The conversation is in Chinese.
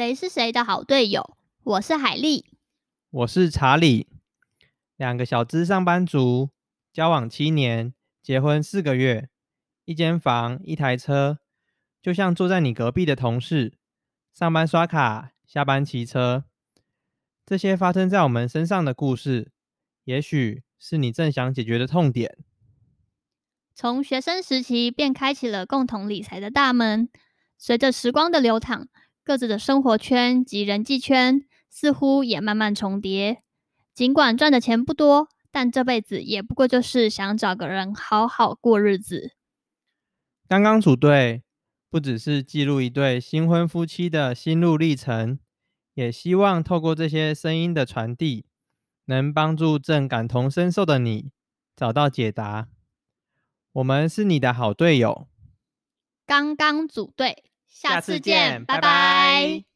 谁是谁的好队友？我是海丽，我是查理，两个小资上班族，交往七年，结婚四个月，一间房，一台车，就像坐在你隔壁的同事，上班刷卡，下班骑车。这些发生在我们身上的故事，也许是你正想解决的痛点。从学生时期便开启了共同理财的大门，随着时光的流淌，各自的生活圈及人际圈似乎也慢慢重叠。尽管赚的钱不多，但这辈子也不过就是想找个人好好过日子。刚刚组队，不只是记录一对新婚夫妻的心路历程，也希望透过这些声音的传递，能帮助正感同身受的你找到解答。我们是你的好队友，刚刚组队，下次见，拜拜。拜拜。